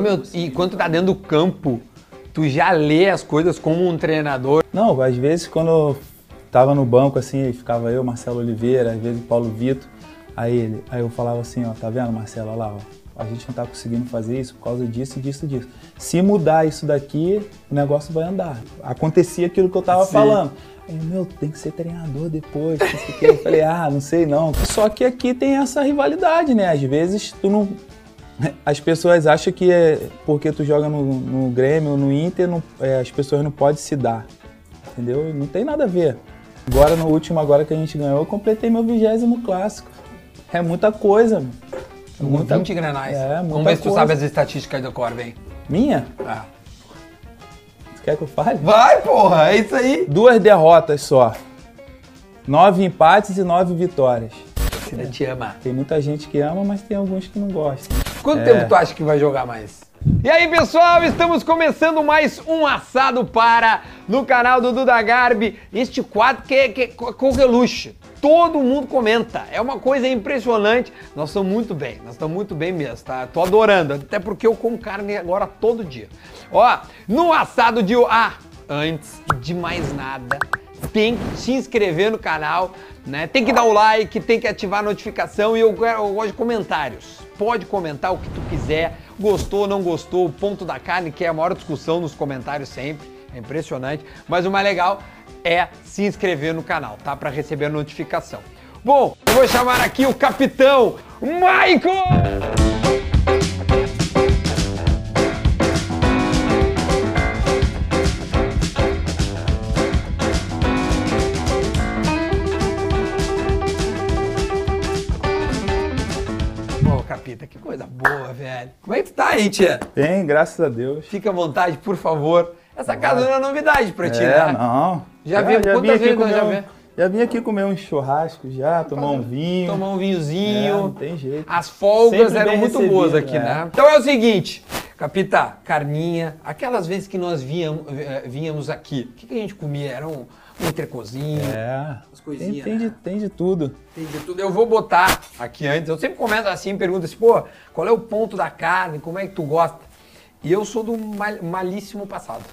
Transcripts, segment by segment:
Meu, e quando tu tá dentro do campo, tu já lê as coisas como um treinador. Não, às vezes quando eu tava no banco assim, ficava eu, Marcelo Oliveira, às vezes o Paulo Vitor, aí ele, aí eu falava assim, ó, tá vendo, Marcelo, olha lá, ó, a gente não tá conseguindo fazer isso por causa disso, disso, disso. Se mudar isso daqui, o negócio vai andar. Acontecia aquilo que eu tava Sim. falando. Aí, meu, tem que ser treinador depois. Eu falei, ah, não sei não. Só que aqui tem essa rivalidade, né? Às vezes tu não. As pessoas acham que é porque tu joga no, no Grêmio ou no Inter, não- é, as pessoas não podem se dar. Entendeu? Não tem nada a ver. Agora, no último agora que a gente ganhou, eu completei meu vigésimo clássico. É muita coisa. É Com 20 granais. É, Vamos muita ver se tu coisa. sabe as estatísticas do Cor, vem. Minha? Ah. Tu quer que eu fale? Vai, porra, é isso aí. Duas derrotas só. Nove empates e nove vitórias. Você te ama. Tem muita gente que ama, mas tem alguns que não gostam. Quanto É. tempo tu acha que vai jogar mais? E aí, pessoal, estamos começando mais um assado para no canal do Duda Garbi. Este quadro que, que corre luxo. Todo mundo comenta. É uma coisa impressionante. Nós estamos muito bem, nós estamos muito bem mesmo, tá? Tô adorando, até porque eu como carne agora todo dia. Ó, no assado de. Ah, antes de mais nada, tem que se inscrever no canal, né? Tem que dar o like, tem que ativar a notificação e eu, eu gosto de comentários. Pode comentar o que tu quiser, gostou, não gostou, o ponto da carne, que é a maior discussão nos comentários sempre. É impressionante. Mas o mais legal é se inscrever no canal, tá? Para receber a notificação. Bom, eu vou chamar aqui o capitão Michael! Aí, tia? Tem, graças a Deus. Fica à vontade, por favor. Essa casa não é novidade pra ti, É, né? não. Já vi- quantas vim aqui vezes nós comer já um-? Já vim aqui comer um churrasco já, tomar um vinho. Tomar um É, vinhozinho. não tem jeito. As folgas Sempre eram muito recebido, boas aqui, é. né? Então é o seguinte, Capita, carninha, aquelas vezes que nós víamos, eh, vínhamos aqui, o que, que a gente comia? Era um, um entrecozinho, É. As coisinhas, Tem, tem, né? de, tem de tudo. tem de tudo. Eu vou botar aqui antes, eu sempre começo assim, pergunto assim, pô, qual é o ponto da carne, como é que tu gosta? E eu sou do mal- malíssimo passado.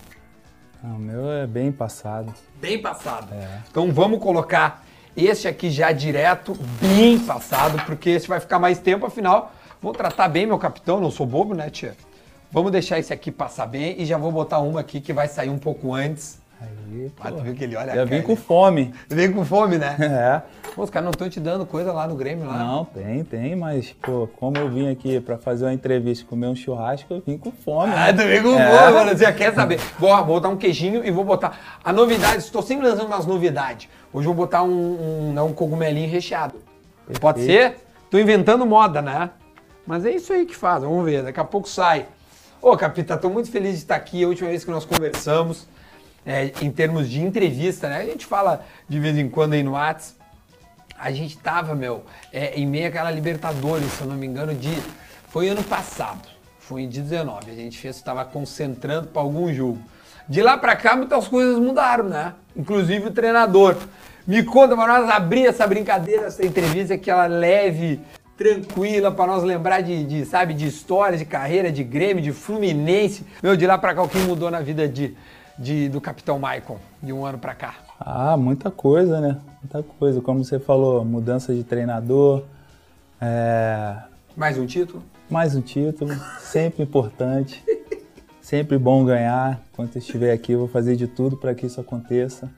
Ah, o meu é bem passado. Bem passado. É. Então vamos colocar esse aqui já direto, bem passado, porque esse vai ficar mais tempo, afinal, vou tratar bem meu capitão, não sou bobo, né, tia? Vamos deixar esse aqui passar bem e já vou botar uma aqui que vai sair um pouco antes. Aí, Ah, tu pô, viu que ele olha já vim cara, com fome. Vem com fome, né? É. Pô, os caras não estão te dando coisa lá no Grêmio, lá. Não, tem, tem, mas, pô, como eu vim aqui pra fazer uma entrevista e comer um churrasco, eu vim com fome. Ah, né? tu vem com É. fome, mano. Você já quer saber. Vou, vou botar um queijinho e vou botar a novidade. Estou sempre lançando umas novidades. Hoje eu vou botar um, um, né, um cogumelinho recheado. Pode ser? Tô inventando moda, né? Mas é isso aí que faz. Vamos ver. Daqui a pouco sai. Ô, Capita, tô muito feliz de estar aqui. A última vez que nós conversamos, é, em termos de entrevista, né? A gente fala de vez em quando aí no WhatsApp. A gente tava, meu, é, em meio àquela Libertadores, se eu não me engano, de. Foi ano passado. Foi em 19. A gente fez, estava concentrando para algum jogo. De lá para cá, muitas coisas mudaram, né? Inclusive o treinador. Me conta para nós abrir essa brincadeira, essa entrevista, aquela leve, tranquila, para nós lembrar de, de, sabe, de histórias, de carreira, de Grêmio, de Fluminense. Meu, de lá para cá, o que mudou na vida de, de, do Capitão Michael, de um ano para cá? Ah, muita coisa, né? Muita coisa. Como você falou, mudança de treinador, é, Mais um título? mais um título, sempre importante. Sempre bom ganhar. Enquanto eu estiver aqui, eu vou fazer de tudo para que isso aconteça.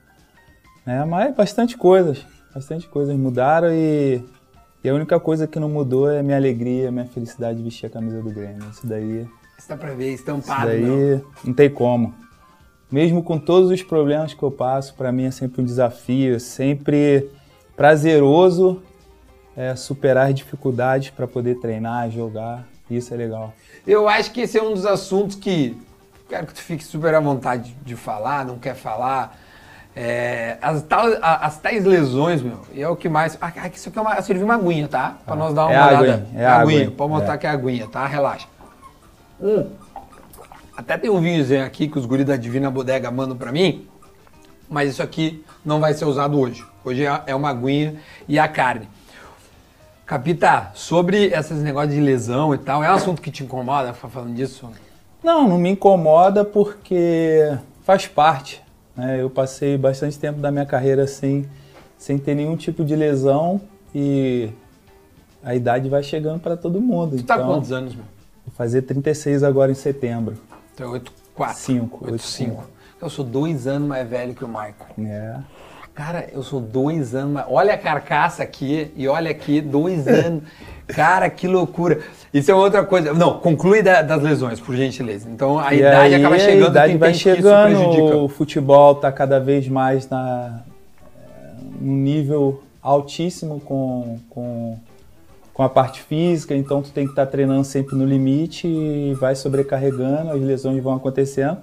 É, mas bastante coisas, bastante coisas mudaram e, e a única coisa que não mudou é a minha alegria, a minha felicidade de vestir a camisa do Grêmio. Isso daí, Isso dá pra ver, isso estampado, meu. daí não tem como. Mesmo com todos os problemas que eu passo, para mim é sempre um desafio, sempre prazeroso é, superar dificuldades para poder treinar, jogar. Isso é legal. Eu acho que esse é um dos assuntos que quero que tu fique super à vontade de falar, não quer falar. É, as, tal, as tais lesões, meu, e é o que mais. Ah, ah, isso aqui é uma, eu servi uma aguinha, tá? Pra nós dar uma É olhada. aguinha, é aguinha. aguinha. Pode mostrar É. que é aguinha, tá? Relaxa. Hum. Até tem um vinhozinho aqui que os guris da Divina Bodega mandam pra mim, mas isso aqui não vai ser usado hoje. Hoje é- é uma aguinha e a carne. Capita, sobre esses negócios de lesão e tal, é um assunto que te incomoda falando disso? Não, não me incomoda porque faz parte. Né? Eu passei bastante tempo da minha carreira sem, sem ter nenhum tipo de lesão e a idade vai chegando para todo mundo. Tu tá com quantos anos, meu? Vou fazer 36 agora em setembro. Então é 8, 4. 5. 8, 5. Eu sou dois anos mais velho que o Michael. É. Cara, eu sou dois anos mais... Olha a carcaça aqui e olha aqui, dois anos. Cara, que loucura. Isso é outra coisa. Não, conclui da, das lesões, por gentileza. Então a E idade aí, acaba chegando. A idade vai chegando, o futebol está cada vez mais na um nível altíssimo com, com, com a parte física, então tu tem que estar treinando sempre no limite e vai sobrecarregando, as lesões vão acontecendo.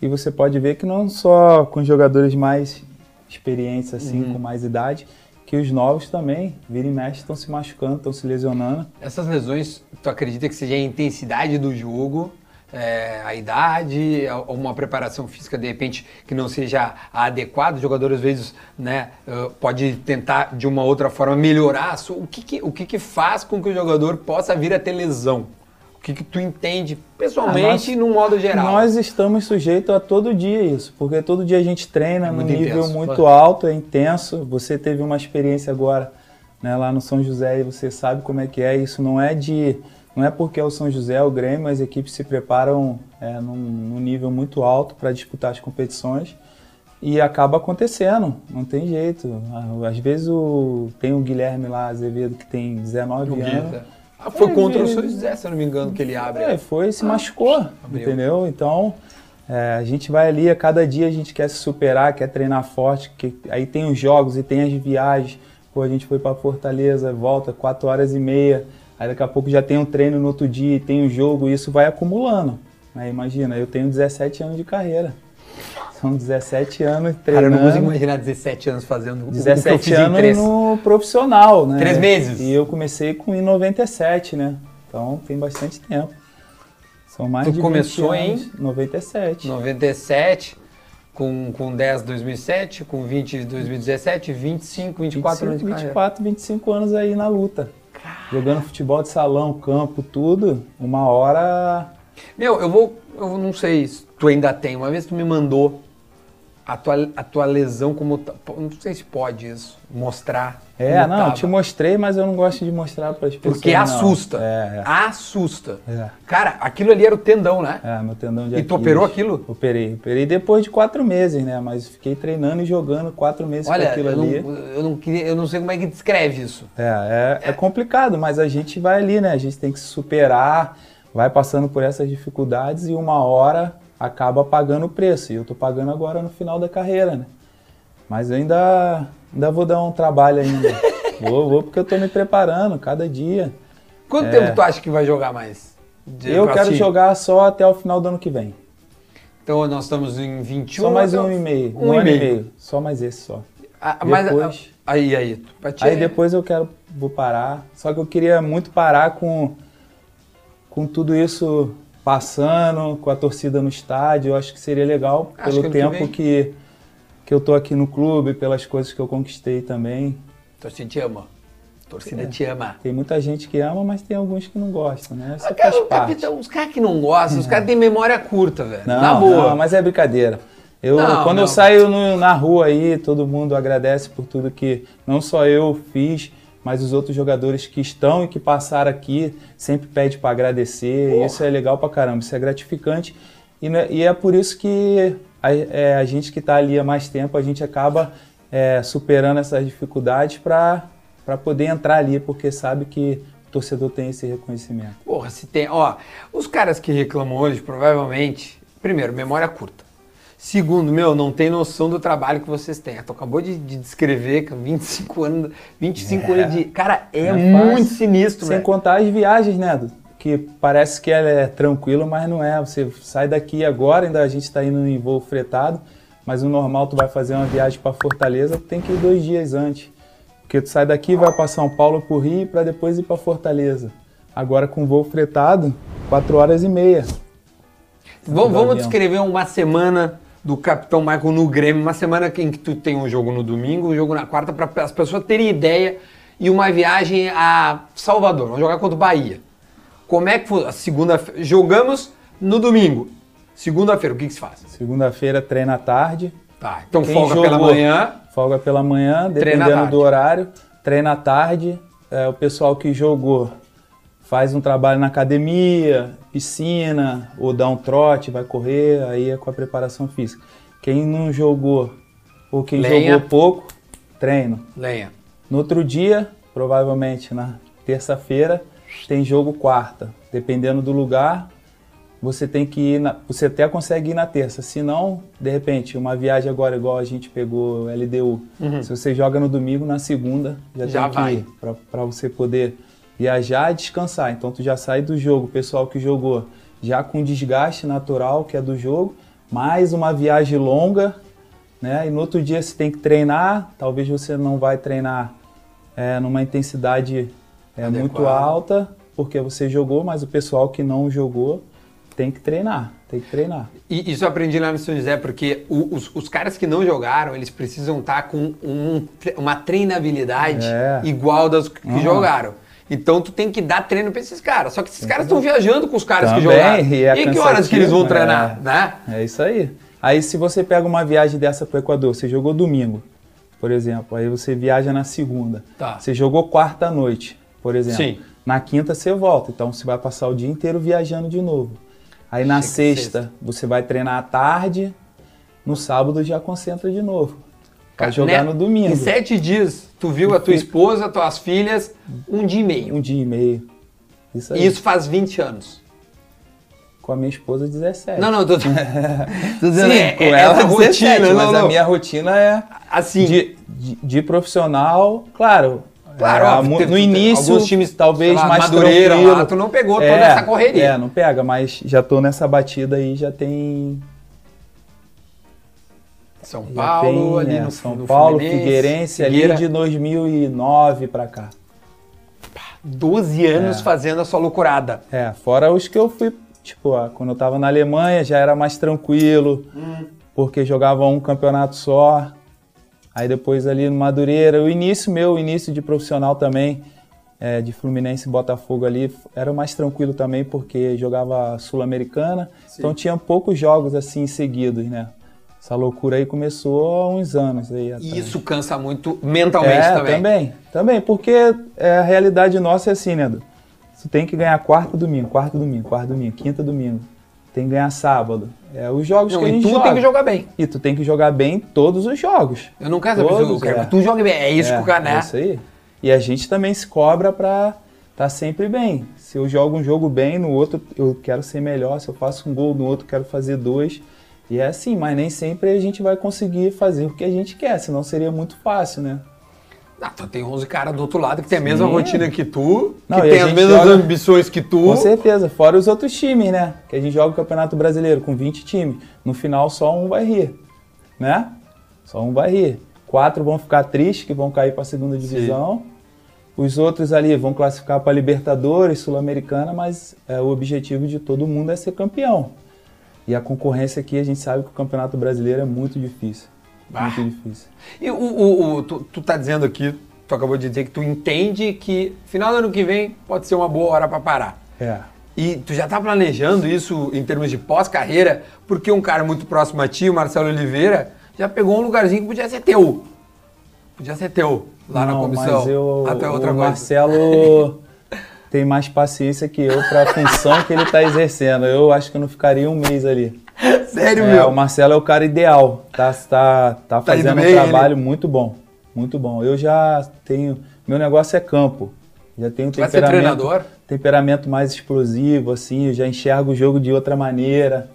E você pode ver que não só com jogadores mais experientes assim, Uhum. com mais idade, que os novos também, vira e mexe, estão se machucando, estão se lesionando. Essas lesões, tu acredita que seja a intensidade do jogo, é, a idade, ou uma preparação física, de repente, que não seja adequada? O jogador, às vezes, né, eh, pode tentar, de uma outra forma, melhorar. O que, que- o que, que faz com que o jogador possa vir a ter lesão? O que, que tu entende, pessoalmente Ah, e no modo geral? Nós estamos sujeitos a todo dia isso, porque todo dia a gente treina É num nível intenso. muito alto, é intenso. Você teve uma experiência agora né, lá no São José e você sabe como é que é. Isso não é de, não é porque é o São José, o Grêmio, as equipes se preparam é, num, num nível muito alto para disputar as competições e acaba acontecendo, não tem jeito. Ah, Às vezes o, tem o Guilherme lá, Azevedo, que tem 19 O anos. Ah, foi É, contra o São José, se eu não me engano, que ele abre. É, foi e se machucou, abriu. entendeu? Então, é, a gente vai ali, a cada dia a gente quer se superar, quer treinar forte, que, aí tem os jogos e tem as viagens. Pô, a gente foi para Fortaleza, volta 4 horas e meia, aí daqui a pouco já tem um treino no outro dia, e tem um jogo, e isso vai acumulando. Aí imagina, eu tenho 17 anos de carreira. São 17 anos Cara, eu treinando. não consigo imaginar 17 anos fazendo o que eu 17 fiz em anos no profissional, né? Três meses. E eu comecei com em 97, né? Então tem bastante tempo. São mais Tu de 20 começou anos. em? 97. 97, com, com 10 2007, com 20 2017, 25, 24 anos de 25, carreira. 24, 25 anos aí na luta. Jogando futebol de salão, campo, tudo. Uma hora. Meu, eu vou, eu não sei se tu ainda tem, uma vez tu me mandou a tua, a tua lesão como, não sei se pode isso, mostrar É, não, tava. te mostrei, mas eu não gosto de mostrar para as pessoas. Porque não. assusta, É, assusta. é. Cara, aquilo ali era o tendão, né? É, meu tendão de E tu operou aquilo? Operei. Operei depois de quatro meses, né? Mas fiquei treinando e jogando quatro meses com Olha, aquilo eu não, ali. eu, não queria, eu não sei como é que descreve isso. É, é, é complicado, mas a gente vai ali, né? A gente tem que se superar, vai passando por essas dificuldades e uma hora acaba pagando o preço. E eu tô pagando agora no final da carreira, né? Mas eu ainda, ainda vou dar um trabalho ainda. vou, vou porque eu tô me preparando cada dia. Quanto É. tempo tu acha que vai jogar mais? Eu quero jogar só até o final do ano que vem. Então nós estamos em 21. Só mais então- um e meio. Um, Um, e ano e meio. meio. Só mais esse só. Ah, mas, Depois- ah, aí, aí. Aí é- depois eu quero vou parar. Só que eu queria muito parar com com tudo isso passando, com a torcida no estádio. Eu acho que seria legal Acho que pelo que tempo vem. que, que eu tô aqui no clube, pelas coisas que eu conquistei também. Torcida te ama. Torcida te ama. Tem muita gente que ama, mas tem alguns que não gostam, né? Isso Ah, cara, faz o parte. capitão, os caras que não gostam, os caras têm memória curta, velho. Não, Na boa. não, mas é brincadeira. Eu, Não, quando não. eu saio no- na rua aí, todo mundo agradece por tudo que não só eu fiz, mas os outros jogadores que estão e que passaram aqui sempre pede para agradecer. Porra. Isso é legal pra caramba, isso é gratificante. E, né, e é por isso que a, é, a gente que está ali há mais tempo, a gente acaba é, superando essas dificuldades para poder entrar ali, porque sabe que o torcedor tem esse reconhecimento. Porra, se tem. Ó, os caras que reclamam hoje, provavelmente, primeiro, memória curta. Segundo, meu, não tem noção do trabalho que vocês têm. Tu acabou de, de descrever que 25 anos, 25 É. anos de. Cara, é, é muito fácil. sinistro, Sem velho. contar as viagens, né? Que parece que ela é tranquila, mas não é. Você sai daqui agora, ainda a gente está indo em voo fretado, mas o normal tu vai fazer uma viagem para Fortaleza, tem que ir dois dias antes. Porque tu sai daqui, vai para São Paulo, pro Rio, para depois ir para Fortaleza. Agora com voo fretado, quatro horas e meia. Vamos, vamos descrever uma semana do Capitão Michael no Grêmio, uma semana em que tu tem um jogo no domingo, um jogo na quarta, para as pessoas terem ideia e uma viagem a Salvador. Vamos jogar contra o Bahia. Como é que foi? A segunda jogamos no domingo. Segunda-feira, o que, que se faz? Segunda-feira treina à tarde. Tá, então Quem folga jogou- pela manhã. Folga pela manhã, dependendo do horário. Treina à tarde. É, o pessoal que jogou faz um trabalho na academia, piscina, ou dá um trote, vai correr, aí é com a preparação física. Quem não jogou, ou quem Lenha. jogou pouco, treino. Lenha. No outro dia, provavelmente na terça-feira, tem jogo quarta. Dependendo do lugar, você tem que ir na, você até consegue ir na terça. Se não, de repente, uma viagem agora igual a gente pegou LDU. Se você joga no domingo, na segunda já, Já tem que vai. ir para você poder viajar e descansar. Então tu já sai do jogo, o pessoal que jogou já com desgaste natural que é do jogo, mais uma viagem longa, né? E no outro dia você tem que treinar, talvez você não vai treinar é, numa intensidade é, muito alta, porque você jogou, mas o pessoal que não jogou tem que treinar, tem que treinar. E isso eu aprendi lá no São José, porque os, os caras que não jogaram, eles precisam estar com um- uma treinabilidade É. igual das que Uhum. jogaram. Então tu tem que dar treino pra esses caras. Só que esses caras estão viajando com os caras que Também, jogaram. e é que horas que eles vão treinar, é. né? É isso aí. Aí se você pega uma viagem dessa pro Equador, você jogou domingo, por exemplo, aí você viaja na segunda. Tá. Você jogou quarta à noite, por exemplo. Sim. Na quinta você volta, então você vai passar o dia inteiro viajando de novo. Aí na sexta, sexta. você vai treinar à tarde, no sábado já concentra de novo. Cara, jogar né? no domingo. Em sete dias, tu viu a tua esposa, tuas filhas, um dia e meio. Um dia e meio. Isso aí. E isso faz 20 anos. Com a minha esposa, 17. Não, não, tô, tô dizendo, Sim, é, com é ela rotina, 17, não, mas não. a minha rotina é Assim, de, de, de profissional, claro. Claro, é, teve- no teve início, alguns times, talvez lá, mais Madureira lá, tu não pegou toda É, essa correria. É, não pega, mas já tô nessa batida aí, já tem... São já Paulo, tem, ali é, no São no Paulo, Fluminense, Figueirense, Figueira. ali de 2009 pra cá. 12 anos É. fazendo a sua loucurada. É, fora os que eu fui, tipo, ó, quando eu tava na Alemanha já era mais tranquilo, Hum. porque jogava um campeonato só. Aí depois ali no Madureira, o início meu, o início de profissional também, é, de Fluminense e Botafogo ali, era mais tranquilo também, porque jogava Sul-Americana, então tinha poucos jogos assim seguidos, né? Essa loucura aí começou há uns anos aí. E isso cansa muito mentalmente é, também. também. Também, porque é, a realidade nossa é assim, né? Edu? Você tem que ganhar quarto domingo, quarto domingo, quarto domingo, quinta domingo. Tem que ganhar sábado. É os jogos Não, que a e gente tu joga. tem que jogar bem. E tu tem que jogar bem todos os jogos. Eu não quero saber Todos, eu quero é. que tu jogue bem. É isso é, que o cara, é né? isso aí. E a gente também se cobra pra estar sempre bem. Se eu jogo um jogo bem, no outro eu quero ser melhor. Se eu faço um gol, no outro eu quero fazer dois. E é assim, mas nem sempre a gente vai conseguir fazer o que a gente quer, senão seria muito fácil, né? Ah, tu tem 11 caras do outro lado que tem a mesma Sim. rotina que tu, Não, que tem as mesmas joga- ambições que tu. Com certeza, fora os outros times, né? Que a gente joga o Campeonato Brasileiro com 20 times. No final, só um vai rir, né? Só um vai rir. Quatro vão ficar tristes, que vão cair para a segunda divisão. Os outros ali vão classificar para Libertadores, Sul-Americana, mas é, o objetivo de todo mundo é ser campeão. E a concorrência aqui, a gente sabe que o Campeonato Brasileiro é muito difícil. Bah. Muito difícil. E o, o- o- tu, tu tá dizendo aqui, tu acabou de dizer que tu entende que final do ano que vem pode ser uma boa hora pra parar. É. E tu já tá planejando isso em termos de pós-carreira, porque um cara muito próximo a ti, o Marcelo Oliveira, já pegou um lugarzinho que podia ser teu. Podia ser teu, lá na Não, comissão. Mas eu, Até outra o coisa. Marcelo tem mais paciência que eu para a função que ele está exercendo. Eu acho que eu não ficaria um mês ali. Sério, É, meu? o Marcelo é o cara ideal. Tá, tá, tá Tá fazendo bem, um trabalho muito bom. Muito bom. Eu já tenho. Meu negócio é campo. Já tenho temperamento, treinador? temperamento mais explosivo, assim. Eu já enxergo o jogo de outra maneira.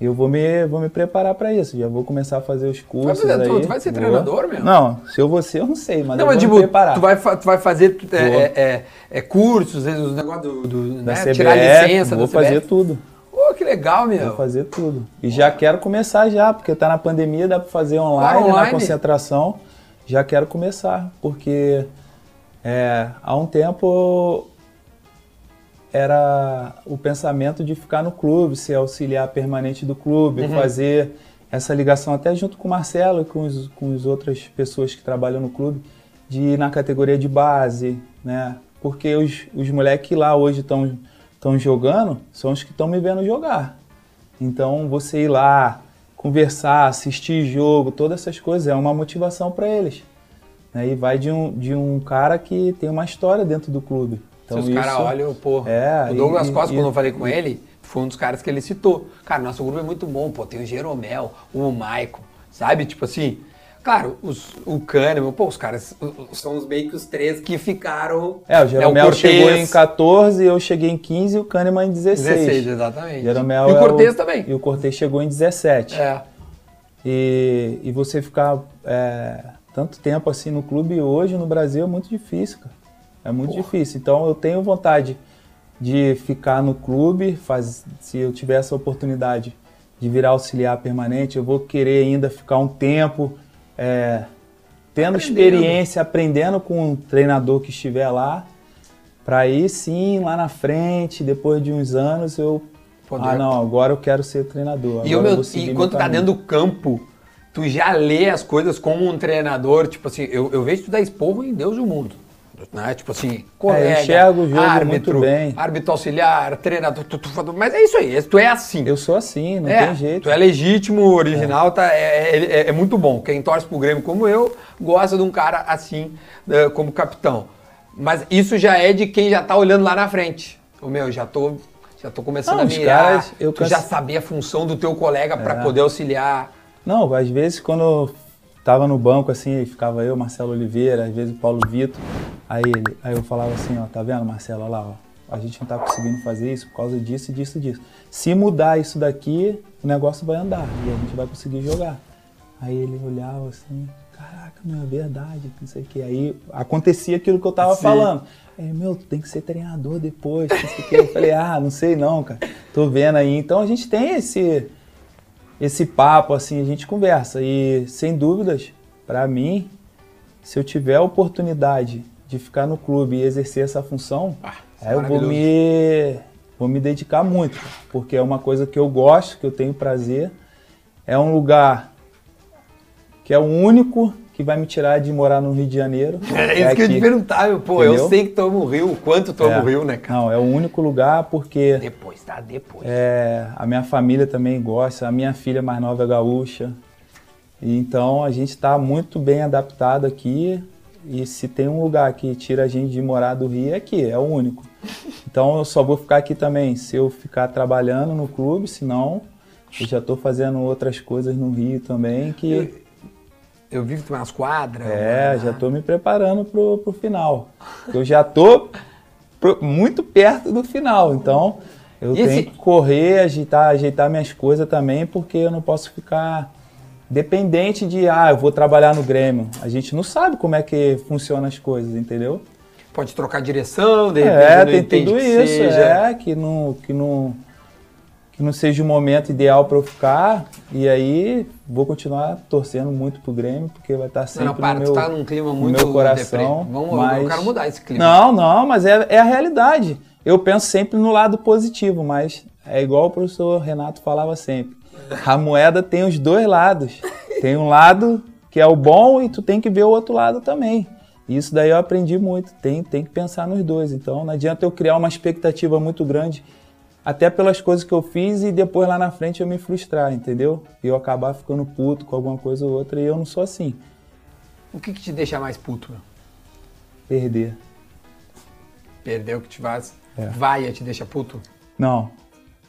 Eu vou me, vou me preparar para isso. Já vou começar a fazer os cursos. fazer aí. Tu vai ser treinador mesmo? Não, se eu vou ser, eu não sei, mas Não, eu mas vou tipo, me preparar. tu vai, tu vai fazer é, é, é, é, cursos, os negócios do, do da né? CBF, tirar licença vou fazer tudo. Pô, que legal, meu. Vou fazer tudo. E já quero começar já, porque tá na pandemia, dá para fazer online, Claro, online. na concentração. Já quero começar, porque é, há um tempo era o pensamento de ficar no clube, ser auxiliar permanente do clube, Uhum. fazer essa ligação até junto com o Marcelo e com, os, com as outras pessoas que trabalham no clube, de ir na categoria de base, né? Porque os, os moleques que lá hoje estão jogando são os que estão me vendo jogar. Então você ir lá, conversar, assistir jogo, todas essas coisas é uma motivação para eles. Né? E vai de um, de um cara que tem uma história dentro do clube. Então, Se os caras olham, pô, é, o Douglas e, Costa, e, quando eu falei com ele, foi um dos caras que ele citou. Cara, nosso grupo é muito bom, pô, tem o Jeromel, o Maicon, sabe? Tipo assim, Claro, os, o Kahneman, pô, os caras são os meio que os três que ficaram. É, o Jeromel é, o chegou em 14, eu cheguei em 15 e o Kahneman em 16. 16, exatamente. Jeromel e o é Cortez também. E o Cortez chegou em 17. É. E, e você ficar é, tanto tempo assim no clube hoje no Brasil é muito difícil, cara. É muito Porra. difícil. Então eu tenho vontade de ficar no clube, faz, se eu tiver essa oportunidade de virar auxiliar permanente, eu vou querer ainda ficar um tempo é, tendo aprendendo. experiência, aprendendo com o treinador que estiver lá, para aí sim, lá na frente, depois de uns anos, eu. Poder. Ah, não, agora eu quero ser treinador. E, meu, e quando tu tá dentro do campo, tu já lê as coisas como um treinador, tipo assim, eu, eu vejo tu dar esporro em Deus e o mundo. Né? Tipo assim, colega, é, enxergo o jogo árbitro, muito bem. árbitro auxiliar, treinador, tu, tu, tu, mas é isso aí, tu é assim. Eu sou assim, não é, tem jeito. Tu é legítimo, original, é. Tá, é, é, é, muito bom. Quem torce pro Grêmio como eu, gosta de um cara assim, uh, como capitão. Mas isso já é de quem já tá olhando lá na frente. O meu, já tô, já tô começando não, a mirar, caras, eu tu canso... já sabia a função do teu colega para é. poder auxiliar. Não, às vezes quando tava no banco assim, ficava eu, Marcelo Oliveira, às vezes o Paulo Vitor. Aí, ele, aí eu falava assim, ó, tá vendo, Marcelo, olha lá, ó, a gente não tá conseguindo fazer isso por causa disso, disso, disso. Se mudar isso daqui, o negócio vai andar e a gente vai conseguir jogar. Aí ele olhava assim, caraca, não é verdade, não sei o que. Aí acontecia aquilo que eu tava Sim. falando. Aí, meu, tem que ser treinador depois, não sei o que. Eu falei, ah, não sei não, cara, tô vendo aí. Então a gente tem esse esse papo, assim, a gente conversa. E, sem dúvidas, para mim, se eu tiver a oportunidade de ficar no clube e exercer essa função, ah, é eu vou me, vou me dedicar muito, porque é uma coisa que eu gosto, que eu tenho prazer. É um lugar que é o único que vai me tirar de morar no Rio de Janeiro. É, isso é que eu te perguntar, pô. Entendeu? Eu sei que tu ama o Rio, quanto tu é, o Rio, né, cara? Não, é o único lugar porque. Depois, tá? Depois. É, a minha família também gosta, a minha filha mais nova é gaúcha. Então a gente está muito bem adaptado aqui. E se tem um lugar que tira a gente de morar do Rio, é aqui, é o único. Então eu só vou ficar aqui também se eu ficar trabalhando no clube, senão eu já estou fazendo outras coisas no Rio também que. Eu vi que tu nas quadras. É, né? já estou me preparando pro, pro final. Eu já estou muito perto do final, então eu e tenho esse... que correr, ajeitar, ajeitar minhas coisas também, porque eu não posso ficar dependente de, ah, eu vou trabalhar no Grêmio. A gente não sabe como é que funcionam as coisas, entendeu? Pode trocar direção, de repente é, tem tudo isso, seja. é, que não, que não que não seja o momento ideal para eu ficar. E aí vou continuar torcendo muito pro Grêmio, porque vai estar sempre não, para, no, meu, tá num clima muito meu coração. Vamos, mas... Eu quero mudar esse clima. Não, não, mas é, é a realidade. Eu penso sempre no lado positivo, mas é igual o professor Renato falava sempre. A moeda tem os dois lados. Tem um lado que é o bom e tu tem que ver o outro lado também. Isso daí eu aprendi muito. Tem, tem que pensar nos dois. Então não adianta eu criar uma expectativa muito grande até pelas coisas que eu fiz e depois lá na frente eu me frustrar, entendeu? E eu acabar ficando puto com alguma coisa ou outra e eu não sou assim. O que, que te deixa mais puto? Meu? Perder. Perder o que te faz? É. Vai e te deixa puto? Não.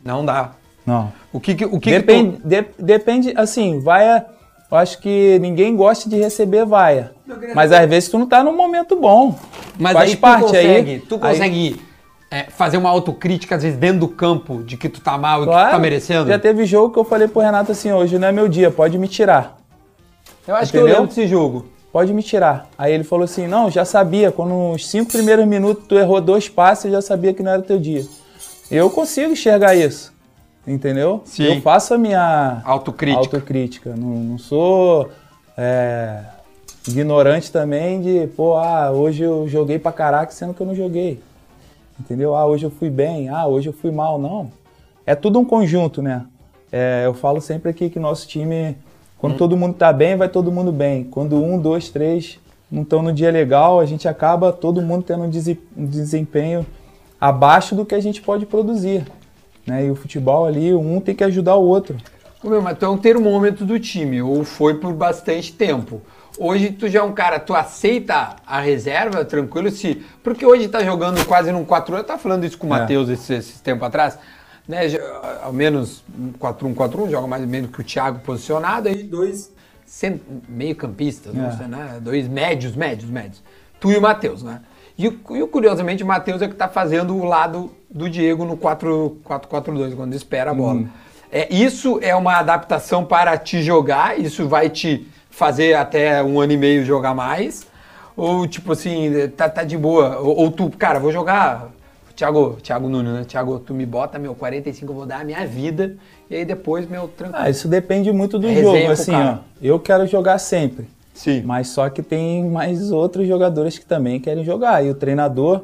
Não dá. Não. O que, o que depende, que tu... de, depende, assim, vaia. Eu acho que ninguém gosta de receber vaia. Mas às vezes tu não tá num momento bom. Mas Faz aí parte tu consegue, aí. Tu consegue aí, é, fazer uma autocrítica, às vezes, dentro do campo, de que tu tá mal e claro, que tu tá merecendo? Já teve jogo que eu falei pro Renato assim, hoje não é meu dia, pode me tirar. Eu acho Entendeu? que eu lembro desse jogo. Pode me tirar. Aí ele falou assim, não, já sabia, quando nos cinco primeiros minutos tu errou dois passes, eu já sabia que não era teu dia. Eu consigo enxergar isso, entendeu? Sim. Eu faço a minha autocrítica. autocrítica. Não, não sou é, ignorante também de, pô, ah, hoje eu joguei pra caraca, sendo que eu não joguei. Entendeu? Ah, hoje eu fui bem, ah, hoje eu fui mal. Não. É tudo um conjunto, né? É, eu falo sempre aqui que nosso time, quando hum. todo mundo tá bem, vai todo mundo bem. Quando um, dois, três não estão no dia legal, a gente acaba todo mundo tendo um dese- desempenho abaixo do que a gente pode produzir. Né? E o futebol ali, um tem que ajudar o outro. Meu, mas tu é um termômetro do time, ou foi por bastante tempo. Hoje tu já é um cara, tu aceita a reserva tranquilo se. Porque hoje tá jogando quase num 4 Eu tava falando isso com o É. Matheus esse, esse tempo atrás. Né, já- ao menos um 4-1-4-1, joga mais ou menos que o Thiago posicionado, aí dois meio-campistas, É. né? Dois médios, médios, médios. Tu e o Matheus, né? E, e curiosamente o Matheus é que tá fazendo o lado do Diego no 4-4-2, quando espera a bola. É, isso é uma adaptação para te jogar, isso vai te fazer até um ano e meio jogar mais? Ou tipo assim, tá, tá de boa? Ou, ou tu, cara, vou jogar. Thiago, Thiago Nunes, né? Thiago, tu me bota, meu, 45 eu vou dar a minha vida. E aí depois, meu, tranquilo. Ah, isso depende muito do É jogo. Assim, ó, eu quero jogar sempre. Sim. Mas só que tem mais outros jogadores que também querem jogar. E o treinador,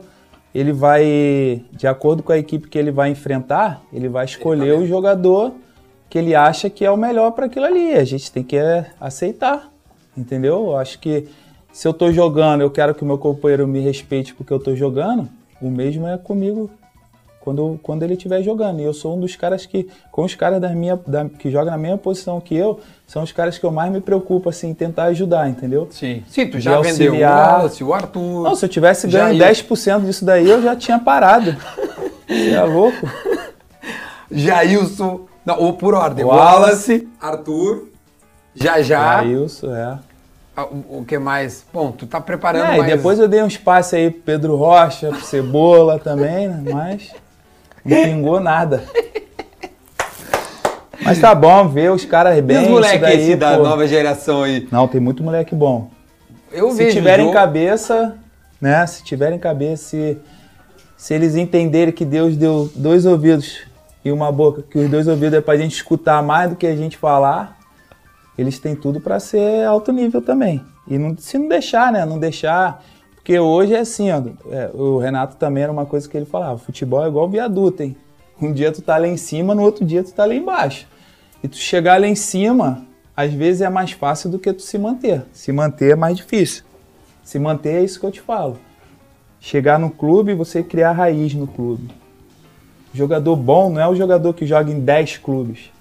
ele vai, de acordo com a equipe que ele vai enfrentar, ele vai escolher o jogador que ele acha que é o melhor para aquilo ali. A gente tem que é, aceitar, entendeu? Eu acho que se eu tô jogando, eu quero que o meu companheiro me respeite porque eu tô jogando, o mesmo é comigo quando, quando ele estiver jogando. E eu sou um dos caras que, com os caras da minha, da, que jogam na mesma posição que eu, são os caras que eu mais me preocupo, assim, em tentar ajudar, entendeu? Sim. Sim, tu já vendeu o. Wallace, o Arthur. Não, se eu tivesse ganho Jair. 10% disso daí, eu já tinha parado. Você é louco? Jailson. Não, ou por ordem. Wallace. Wallace, Arthur, já já. Jailson, é. Ah, O, o que mais? Bom, tu tá preparando É, e mais. depois eu dei um espaço aí pro Pedro Rocha, pro Cebola também, né? Mas não pingou nada. Mas tá bom, ver os caras E bem. os isso moleques esse da pô. nova geração aí? Não, tem muito moleque bom. Eu se vejo. tiverem jogo- cabeça, né? Se tiverem cabeça, se, se eles entenderem que Deus deu dois ouvidos e uma boca, que os dois ouvidos é pra gente escutar mais do que a gente falar, eles têm tudo pra ser alto nível também. E não- se não deixar, né? Não deixar. Porque hoje é assim, ó. é, o Renato também era uma coisa que ele falava: futebol é igual viaduto, hein? Um dia tu tá lá em cima, no outro dia tu tá lá embaixo. E tu chegar lá em cima, às vezes é mais fácil do que tu se manter. Se manter é mais difícil. Se manter é isso que eu te falo. Chegar no clube você criar raiz no clube. Jogador bom não é o jogador que joga em 10 clubes.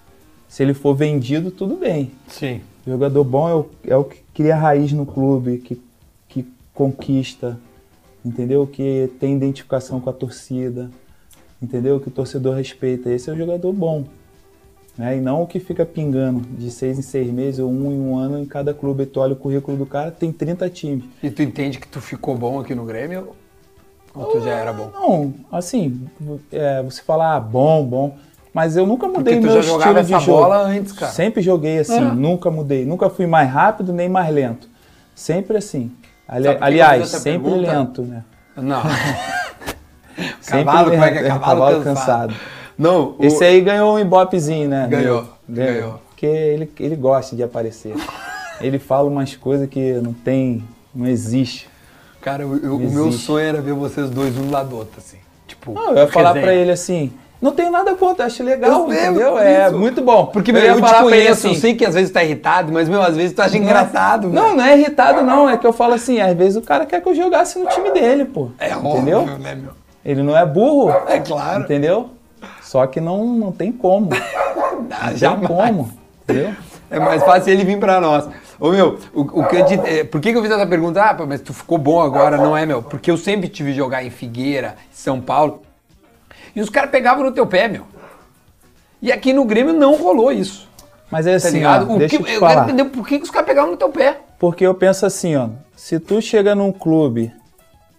Se ele for vendido, tudo bem. Sim. Jogador bom é o, é o que cria raiz no clube, que, que conquista, entendeu? Que tem identificação com a torcida, entendeu? Que o torcedor respeita. Esse é o jogador bom. Né? E não o que fica pingando de seis em seis meses ou um em um ano em cada clube. Tu olha o currículo do cara, tem 30 times. E tu entende que tu ficou bom aqui no Grêmio? Ou tu já era bom? Não, assim, é, você fala ah, bom, bom. Mas eu nunca mudei Porque tu meu já jogava estilo de essa jogo. bola antes, cara. Sempre joguei assim, É. nunca mudei. Nunca fui mais rápido nem mais lento. Sempre assim. Ali- Sabe por que eu aliás, fiz essa sempre pergunta? lento, né? Não. Sempre cavalo, como é que é? lento, Cavalo, cansado. Não, o- Esse aí ganhou um embopezinho, né? Ganhou, Meu, ganhou. Porque ele, ele gosta de aparecer. ele fala umas coisas que não tem, não existe. Cara, eu- eu- o Não meu sonho era ver vocês dois um do lado do outro, assim. Tipo, Não, eu ia falar resenha. pra ele assim, não tenho nada contra, acho legal, Eu entendeu? É muito bom. Porque, eu meu, ia eu, te falar pra ele conheço, eu assim, sei que às vezes tá irritado, mas, meu, às vezes tu acha engraçado, Não, velho. não é irritado, não. É que eu falo assim, às vezes o cara quer que eu jogasse no time dele, pô. É entendeu? óbvio, né, meu? Ele não é burro. É claro. Entendeu? Só que não, não tem como. Não tem jamais. como. Entendeu? É mais fácil ele vir pra nós. Ô, meu, o, o que eu te, é, por que, que eu fiz essa pergunta? Ah, mas tu ficou bom agora, não é, meu? Porque eu sempre tive jogar em Figueira, São Paulo, e os caras pegavam no teu pé, meu. E aqui no Grêmio não rolou isso, Mas é tá assim, ligado? ó, deixa que, eu te eu falar. quero entender por que, que os caras pegavam no teu pé. Porque eu penso assim, ó. Se tu chega num clube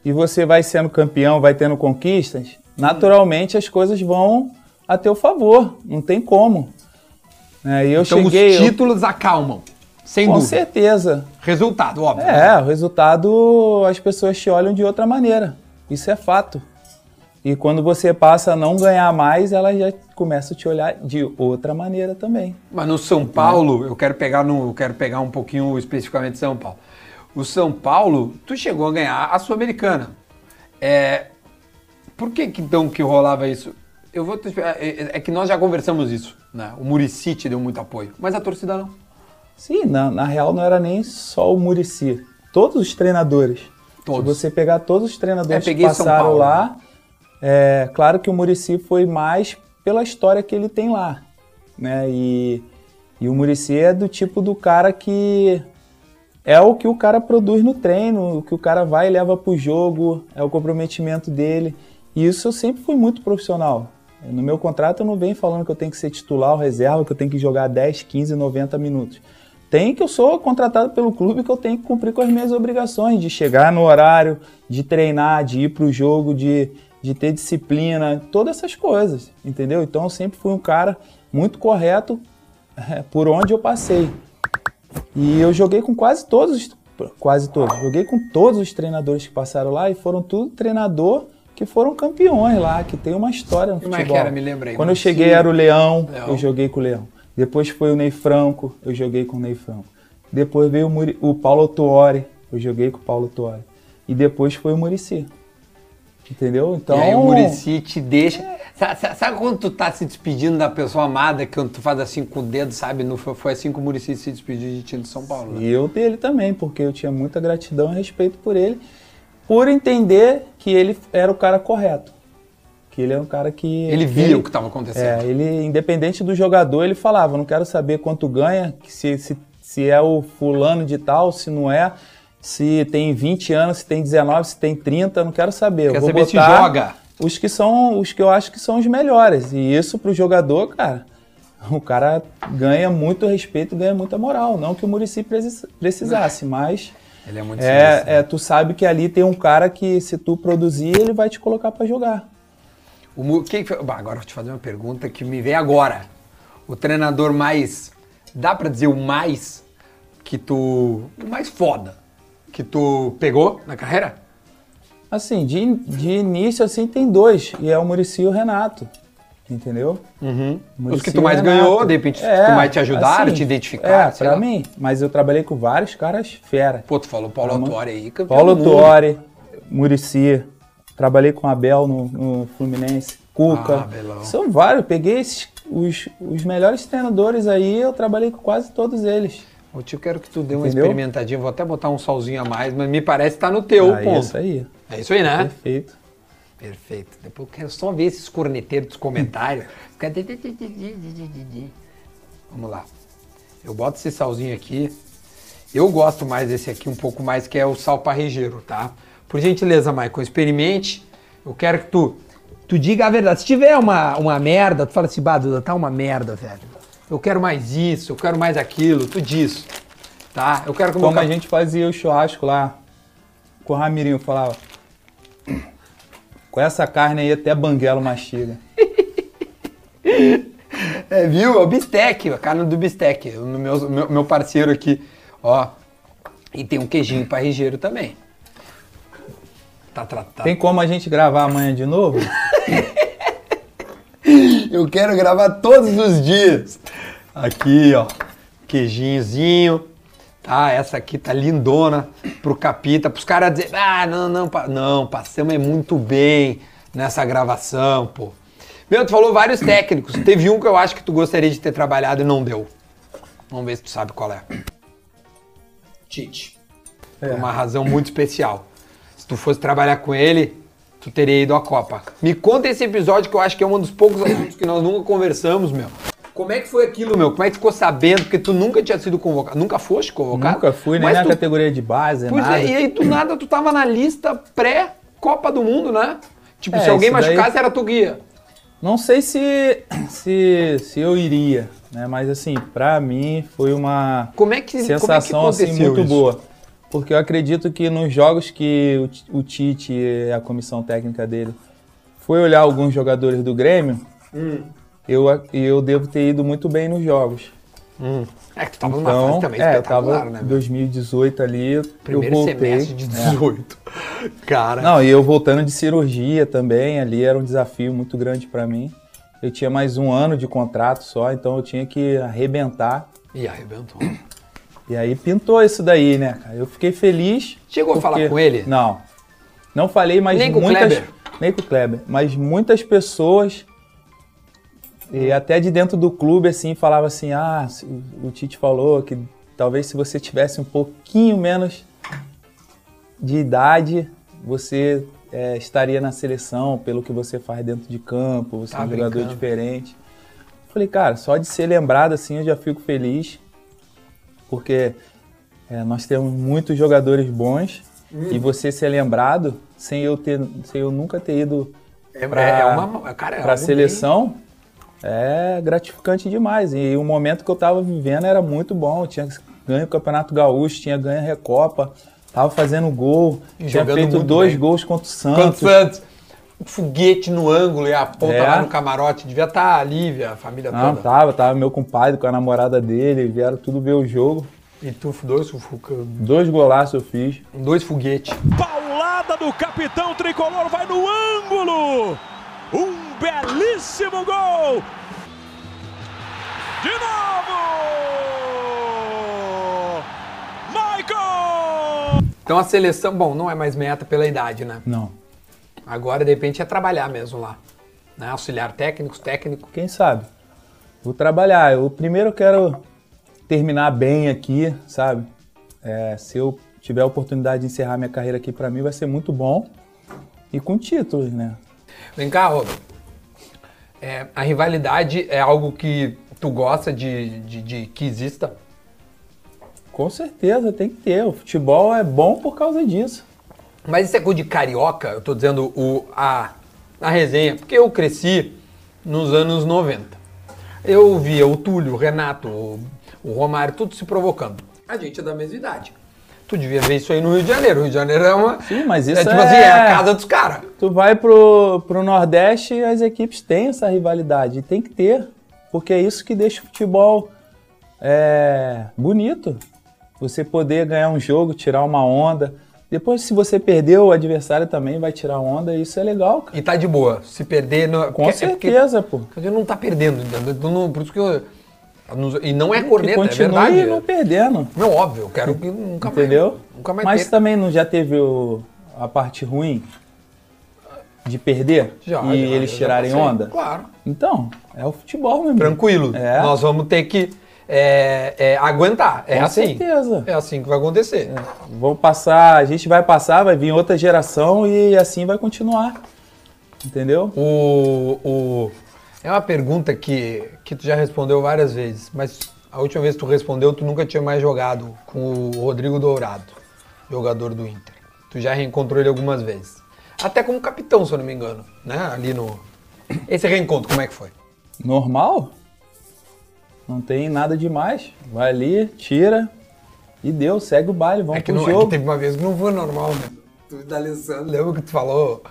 e você vai sendo campeão, vai tendo conquistas, naturalmente as coisas vão a teu favor. Não tem como. É, eu Então cheguei... os eu- títulos acalmam, sem com dúvida. certeza. Resultado, óbvio. É, o resultado as pessoas te olham de outra maneira. Isso é fato. E quando você passa a não ganhar mais, elas já começam a te olhar de outra maneira também. Mas no São Paulo, eu quero pegar no, eu quero pegar um pouquinho especificamente São Paulo. O São Paulo, tu chegou a ganhar a Sul-Americana. É, por que, então que rolava isso? Eu vou te explicar, é, é que nós já conversamos isso, né? O Murici te deu muito apoio, mas a torcida não. Sim, na, na real não era nem só o Murici. todos os treinadores. Todos. Se você pegar todos os treinadores É, que passaram Paulo, lá, é claro que o Murici foi mais pela história que ele tem lá, né? E, e o Murici é do tipo do cara que é o que o cara produz no treino, o que o cara vai e leva pro jogo, é o comprometimento dele. E isso eu sempre fui muito profissional. No meu contrato eu não venho falando que eu tenho que ser titular ou reserva, que eu tenho que jogar 10, 15, 90 minutos. Tem que eu sou contratado pelo clube que eu tenho que cumprir com as minhas obrigações de chegar no horário, de treinar, de ir pro jogo, de, de ter disciplina, todas essas coisas, entendeu? Então eu sempre fui um cara muito correto é, por onde eu passei. E eu joguei com quase todos, os- quase todos, joguei com todos os treinadores que passaram lá e foram tudo treinador que foram campeões lá, que tem uma história no Como é futebol. que era? Me lembra aí. Quando eu cheguei era o Leão, Leão. eu joguei com o Leão. Depois foi o Ney Franco, eu joguei com o Ney Franco. Depois veio o, Muri- o Paulo Tuori, eu joguei com o Paulo Tuori. E depois foi o Murici. Entendeu? Então, E aí o Murici te deixa. Sa- sa- Sabe, quando tu tá se despedindo da pessoa amada, que quando tu faz assim com o dedo, sabe? Foi, foi assim que o Murici se despediu de ti de São Paulo. né? E eu dele também, porque eu tinha muita gratidão e respeito por ele, por entender que ele era o cara correto. Que ele é um cara que. Ele via o que estava acontecendo. É, ele, independente do jogador, ele falava: não quero saber quanto ganha, se, se, se é o fulano de tal, se não é, se tem 20 anos, se tem 19, se tem 30, eu não quero saber. Eu Quer vou saber se botar joga. Os que são os que eu acho que são os melhores. E isso pro jogador, cara, o cara ganha muito respeito, ganha muita moral. Não que o Murici precis- precisasse, mas Ele é muito é, né? é, tu sabe que ali tem um cara que se tu produzir, ele vai te colocar pra jogar. O quem foi- Bah, agora vou te fazer uma pergunta que me vem agora. O treinador mais. Dá pra dizer o mais que tu. O mais foda que tu pegou na carreira? Assim, de, de início, assim, tem dois. E é o Murici e o Renato. Entendeu? Uhum. Os que tu mais Renato. ganhou, de repente, É, tu mais te ajudaram, assim, te identificaram. É, pra lá. mim. Mas eu trabalhei com vários caras fera. Pô, tu falou Paulo Calma. Autuori aí, Paulo. Tuori, Murici. Trabalhei com Abel no, no Fluminense. Cuca. Ah. São vários. Peguei esses, os, os melhores treinadores aí, eu trabalhei com quase todos eles. Ô tio, quero que tu dê uma Entendeu? experimentadinha. Vou até botar um solzinho a mais, mas me parece que tá no teu Ah, ponto. isso aí. É isso aí, né? Perfeito. Perfeito. Depois eu quero só ver esses corneteiros dos comentários. Vamos lá. Eu boto esse salzinho aqui. Eu gosto mais desse aqui, um pouco mais, que é o sal parrejeiro, tá? Por gentileza, Michael, experimente. Eu quero que tu, tu diga a verdade. Se tiver uma, uma merda, tu fala assim, bah, Duda, tá uma merda, velho. Eu quero mais isso, eu quero mais aquilo, tu diz. Tá? Eu quero que Como a gente fazia o churrasco lá com o Ramirinho, falava. Com essa carne aí até banguelo mastiga. É, viu? É o bistec, a carne do bistec. O meu, meu, meu parceiro aqui, ó. E tem um queijinho parrigeiro também. Tá tratado. Tem como a gente gravar amanhã de novo? Eu quero gravar todos os dias. Aqui, ó. Queijinhozinho. Tá, essa aqui tá lindona pro capita. Pros caras dizer, ah, não, não, pa- não, passamos é muito bem nessa gravação, pô. Meu, tu falou vários técnicos. Teve um que eu acho que tu gostaria de ter trabalhado e não deu. Vamos ver se tu sabe qual é. Tite. Por É. uma razão muito especial. Se tu fosse trabalhar com ele, tu teria ido à Copa. Me conta esse episódio que eu acho que é um dos poucos assuntos que nós nunca conversamos, meu. Como é que foi aquilo, meu? Como é que tu ficou sabendo? Porque tu nunca tinha sido convocado. Nunca foste convocado? Nunca fui, nem na tu- categoria de base, Pois nada. é, e aí do nada tu tava na lista pré-Copa do Mundo, né? Tipo, É, se alguém isso daí- machucasse, era tu guia. Não sei se, se, se eu iria, né? Mas assim, pra mim foi uma Como é que, como é que sensação assim muito isso? boa. Porque eu acredito que nos jogos que o o Tite e a comissão técnica dele foi olhar alguns jogadores do Grêmio, Hum. eu, eu devo ter ido muito bem nos jogos. É que tu tava numa Então, fase também é, eu espetacular, tava né? em meu? 2018 ali, Primeiro eu voltei. semestre de 18. Cara. Não, e eu voltando de cirurgia também, ali era um desafio muito grande pra mim. Eu tinha mais um ano de contrato só, então eu tinha que arrebentar. E arrebentou. E aí pintou isso daí, né, cara? Eu fiquei feliz. Chegou a falar com ele? Não. Não falei, mas Nem com o muitas. Kleber? Nem com o Kleber. Mas muitas pessoas. E até de dentro do clube, assim, falava assim: ah, o Tite falou que talvez se você tivesse um pouquinho menos de idade você é, estaria na seleção pelo que você faz dentro de campo, você Tá é um jogador brincando. diferente. Falei, cara, só de ser lembrado assim eu já fico feliz, porque é, nós temos muitos jogadores bons e você ser lembrado sem eu ter, sem eu nunca ter ido É, pra, é. Cara, é seleção é gratificante demais. E o momento que eu tava vivendo era muito bom. Eu tinha ganho o Campeonato Gaúcho, tinha ganho a Recopa, tava fazendo gol, E tinha feito dois bem. gols contra o bem- Quanto Santos. Santos? Um foguete no ângulo e a ponta É. lá no camarote. Devia estar a Lívia, a família Não, toda. tava, tava meu compadre com a namorada dele, vieram tudo ver o jogo. E tu, dois, fuca- Dois golaços eu fiz. dois foguetes. Paulada do capitão tricolor vai no ângulo. Um belíssimo gol. De novo. Michael. Então a seleção, bom, não é mais meta pela idade, né? Não. Agora, de repente, é trabalhar mesmo lá. Né? Auxiliar técnicos, técnico. Quem sabe? Vou trabalhar. Eu primeiro quero terminar bem aqui, sabe? É, se eu tiver a oportunidade de encerrar minha carreira aqui, pra mim vai ser muito bom. E com títulos, né? Vem cá, Rob. É, a rivalidade é algo que tu gosta de, de, de que exista? Com certeza, tem que ter. O futebol é bom por causa disso. Mas isso é coisa de carioca, eu tô dizendo o, a, a resenha, porque eu cresci nos anos 90. Eu via o Túlio, o Renato, o, o Romário, tudo se provocando. A gente é da mesma idade. Tu devia ver isso aí no Rio de Janeiro. O Rio de Janeiro é uma. Sim, mas é isso tipo é- assim, é a casa dos caras. Tu vai pro, pro Nordeste e as equipes têm essa rivalidade. E tem que ter. Porque é isso que deixa o futebol é, bonito. Você poder ganhar um jogo, tirar uma onda. Depois, se você perder, o adversário também vai tirar onda. E isso é legal, cara. E tá de boa. Se perder. Com porque- é porque certeza, pô. A gente não tá perdendo, entendeu? Não- por isso que eu. E não é corneta, que é continue verdade. não perdendo. Não, óbvio, eu quero que nunca mais. Entendeu? Nunca mais Mas perca. também não já teve o- a parte ruim de perder Já, e já, eles tirarem onda? Claro. Então, é o futebol, meu amigo. Tranquilo. É. Nós vamos ter que é, é, aguentar. É Com assim. certeza. É assim que vai acontecer. Vão passar, a gente vai passar, vai vir outra geração e assim vai continuar. Entendeu? O, o- é uma pergunta que, que tu já respondeu várias vezes, mas a última vez que tu respondeu, tu nunca tinha mais jogado com o Rodrigo Dourado, jogador do Inter. Tu já reencontrou ele algumas vezes. Até como capitão, se eu não me engano, né? Ali no. Esse reencontro, como é que foi? Normal? Não tem nada demais. Vai ali, tira e deu, segue o baile, vamos É que, pro não, é que jogo. teve uma vez que não foi normal, né? Tu da Alessandro, lembra que tu falou,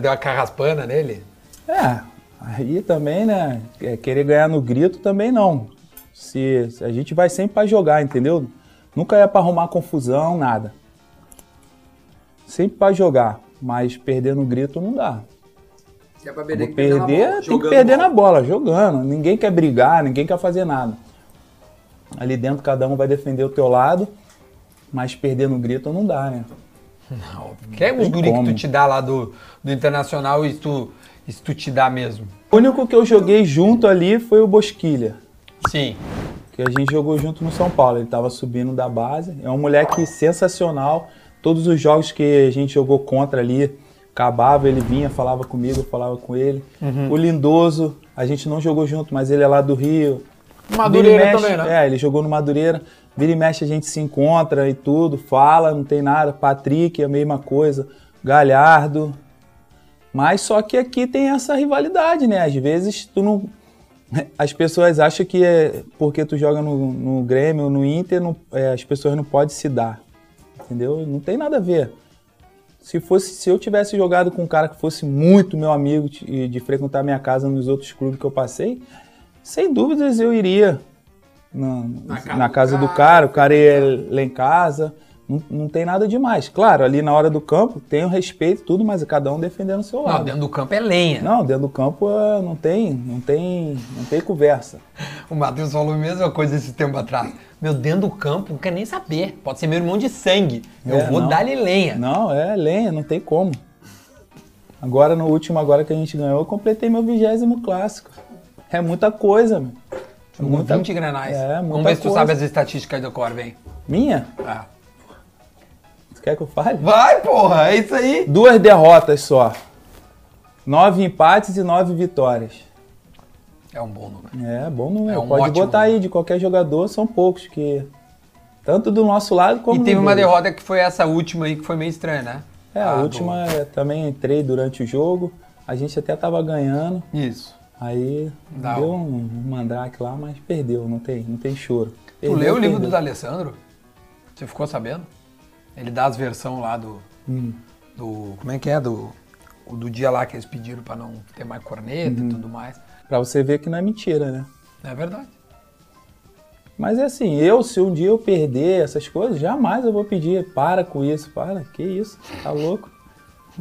deu uma carraspana nele? É, aí também, né? é, Querer ganhar no grito também não. Se, se a gente vai sempre pra jogar, entendeu? Nunca é pra arrumar confusão, nada. Sempre pra jogar, mas perder no grito não dá. Se é pra Vou perder, tem que perder na bola, jogando. Ninguém quer brigar, ninguém quer fazer nada. Ali dentro cada um vai defender o teu lado, mas perder no grito não dá, né? Quem é os tem guri que tu te dá lá do, do Internacional e tu, e tu te dá mesmo? O único que eu joguei junto ali foi o Bosquilha. Sim. que a gente jogou junto no São Paulo. Ele estava subindo da base. É um moleque sensacional. Todos os jogos que a gente jogou contra ali, acabava, ele vinha, falava comigo, falava com ele. O Lindoso, a gente não jogou junto, mas ele é lá do Rio. Madureira mexe- também, né? É, ele jogou no Madureira. Vira e mexe, a gente se encontra e tudo, fala, não tem nada. Patrick, a mesma coisa. Galhardo. Mas só que aqui tem essa rivalidade, né? Às vezes tu não. As pessoas acham que é porque tu joga no, no Grêmio ou no Inter, não- é, as pessoas não podem se dar. Entendeu? Não tem nada a ver. Se fosse, se eu tivesse jogado com um cara que fosse muito meu amigo de, de frequentar minha casa nos outros clubes que eu passei, sem dúvidas eu iria na, na casa, do cara, o cara ia lá em casa. Não, não tem nada demais. Claro, ali na hora do campo tem o respeito, tudo, mas cada um defendendo o seu Não, lado. dentro do campo é lenha. Não, dentro do campo é, não tem, não tem, não tem conversa. O Matheus falou a mesma coisa esse tempo atrás. Meu, dentro do campo, não quer nem saber. Pode ser meu irmão de sangue. Eu É, vou não. dar-lhe lenha. Não, é lenha, não tem como. Agora no último agora que a gente ganhou, eu completei meu vigésimo clássico. É muita coisa, meu. É Jogou muita- 20 granais. É, Vamos muita ver se tu coisa. sabe as estatísticas do cor, vem. Minha? Ah. Quer que eu fale? Vai, porra, é isso aí. Duas derrotas só. Nove empates e nove vitórias. É um bom número. É, bom número. É um Pode botar aí de qualquer jogador, são poucos que. Tanto do nosso lado como E teve uma deles. derrota que foi essa última aí, que foi meio estranha, né? É, a do- última também entrei durante o jogo. A gente até tava ganhando. Isso. Aí Dá deu um- um mandrake lá, mas perdeu, não tem, não tem choro. Tu Perdeu, leu o livro perdeu. do D'Alessandro? Você ficou sabendo? Ele dá as versões lá do, Hum. do. Como é que é? Do, do dia lá que eles pediram pra não ter mais corneta Uhum. e tudo mais. Pra você ver que não é mentira, né? É verdade. Mas é assim, eu, se um dia eu perder essas coisas, jamais eu vou pedir, para com isso, para, que isso, tá louco?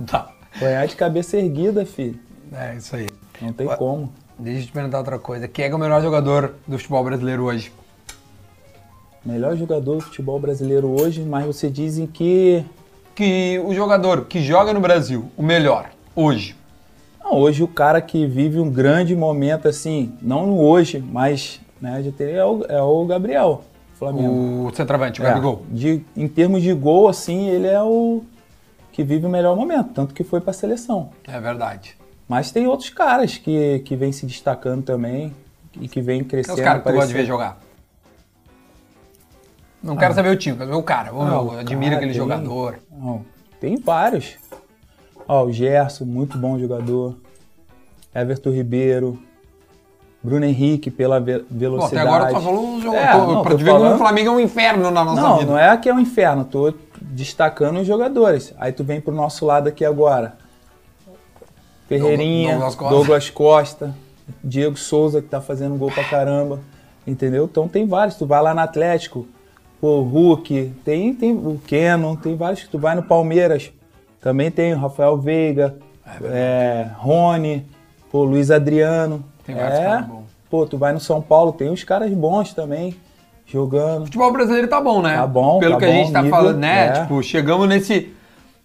Tá. Ganhar de cabeça erguida, filho, É isso aí. não tem Ué. como. Deixa eu te perguntar outra coisa. Quem é, que é o melhor jogador do futebol brasileiro hoje? Melhor jogador do futebol brasileiro hoje, mas você dizem que... Que o jogador que joga no Brasil, o melhor, hoje. Não, hoje o cara que vive um grande momento, assim, não no hoje, mas né, já teria, é, o, é o Gabriel, Flamengo. O centroavante, o É, Gabigol. de, em termos de gol, assim, ele é o que vive o melhor momento, tanto que foi pra seleção. É verdade. Mas tem outros caras que, que vêm se destacando também e que vêm Quem é crescendo. os caras que tu gosta de ver jogar? Não quero saber o time, quero ver o cara. Eu, Ah, eu o admiro cara aquele tem- jogador. Não, tem vários. Ó, o Gerson, muito bom jogador. Everton Ribeiro. Bruno Henrique, pela ve- Pô, velocidade. até agora tu só falou um jogo. É, tô- não, pra te ver como o falando- Flamengo é um inferno na nossa Não, vida. não é que é um inferno, tô destacando os jogadores. Aí tu vem pro nosso lado aqui agora. Ferreirinha, Douglas Douglas Costa. Costa. Diego Souza, que tá fazendo gol pra caramba. Entendeu? Então tem vários. Tu vai lá no Atlético, pô, o Hulk, tem, tem o Keno, tem vários. Tu vai no Palmeiras, também tem o Rafael Veiga, é, Rony, pô, Luiz Adriano. Tem vários é, caras bons. Pô, tu vai no São Paulo, tem uns caras bons também, jogando. O futebol brasileiro tá bom, né? Tá bom, Pelo tá que a bom, gente tá nível, falando, né? é. Tipo, chegamos nesse,